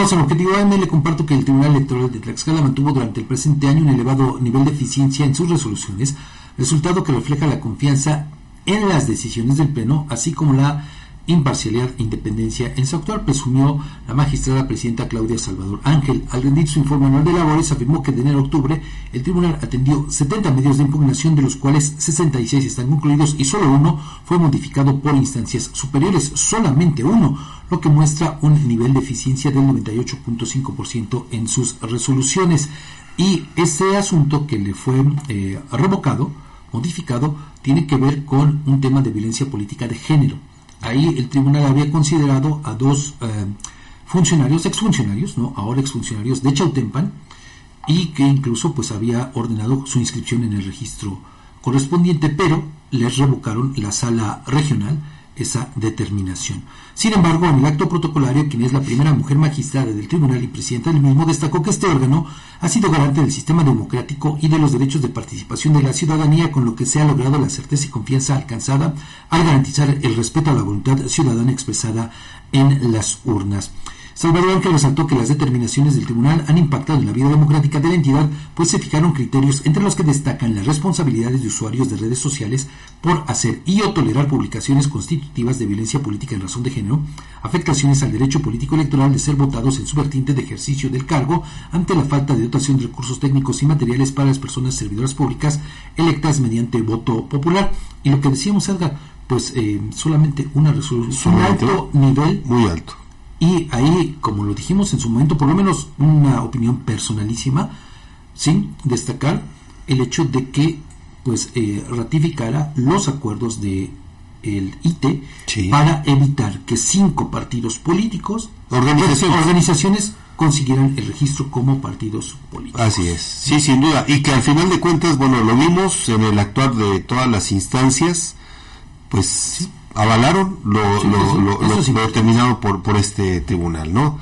Continuamos en Objetivo AM. Le comparto que el Tribunal Electoral de Tlaxcala mantuvo durante el presente año un elevado nivel de eficiencia en sus resoluciones, resultado que refleja la confianza en las decisiones del Pleno, así como la imparcialidad e independencia en su actual, presumió la magistrada presidenta Claudia Salvador Ángel. Al rendir su informe anual de labores, afirmó que de enero a octubre el tribunal atendió 70 medios de impugnación, de los cuales 66 están concluidos y solo uno fue modificado por instancias superiores, solamente uno, lo que muestra un nivel de eficiencia del 98.5% en sus resoluciones. Y ese asunto que le fue eh, revocado, modificado, tiene que ver con un tema de violencia política de género ahí el tribunal había considerado a dos eh, funcionarios, exfuncionarios, ¿no? ahora exfuncionarios de Chautempan, y que incluso pues había ordenado su inscripción en el registro correspondiente, pero les revocaron la sala regional esa determinación. Sin embargo, en el acto protocolario, quien es la primera mujer magistrada del tribunal y presidenta del mismo, destacó que este órgano ha sido garante del sistema democrático y de los derechos de participación de la ciudadanía, con lo que se ha logrado la certeza y confianza alcanzada al garantizar el respeto a la voluntad ciudadana expresada en las urnas. Salvador Ángel resaltó que las determinaciones del tribunal han impactado en la vida democrática de la entidad, pues se fijaron criterios entre los que destacan las responsabilidades de usuarios de redes sociales por hacer y o tolerar publicaciones constitutivas de violencia política en razón de género, afectaciones al derecho político electoral de ser votados en su vertiente de ejercicio del cargo ante la falta de dotación de recursos técnicos y materiales para las personas servidoras públicas electas mediante voto popular. Y lo que decíamos, Edgar, pues eh, solamente una resolución, un alto nivel. Muy alto y ahí, como lo dijimos en su momento, por lo menos una opinión personalísima, sin destacar el hecho de que pues eh, ratificara los acuerdos de el IT para evitar que cinco partidos políticos, organizaciones. organizaciones consiguieran el registro como partidos políticos. Así es, sí, sin duda. Y que al final de cuentas, bueno, lo vimos en el actuar de todas las instancias, pues avalaron lo, lo, determinado por, por este tribunal, ¿no?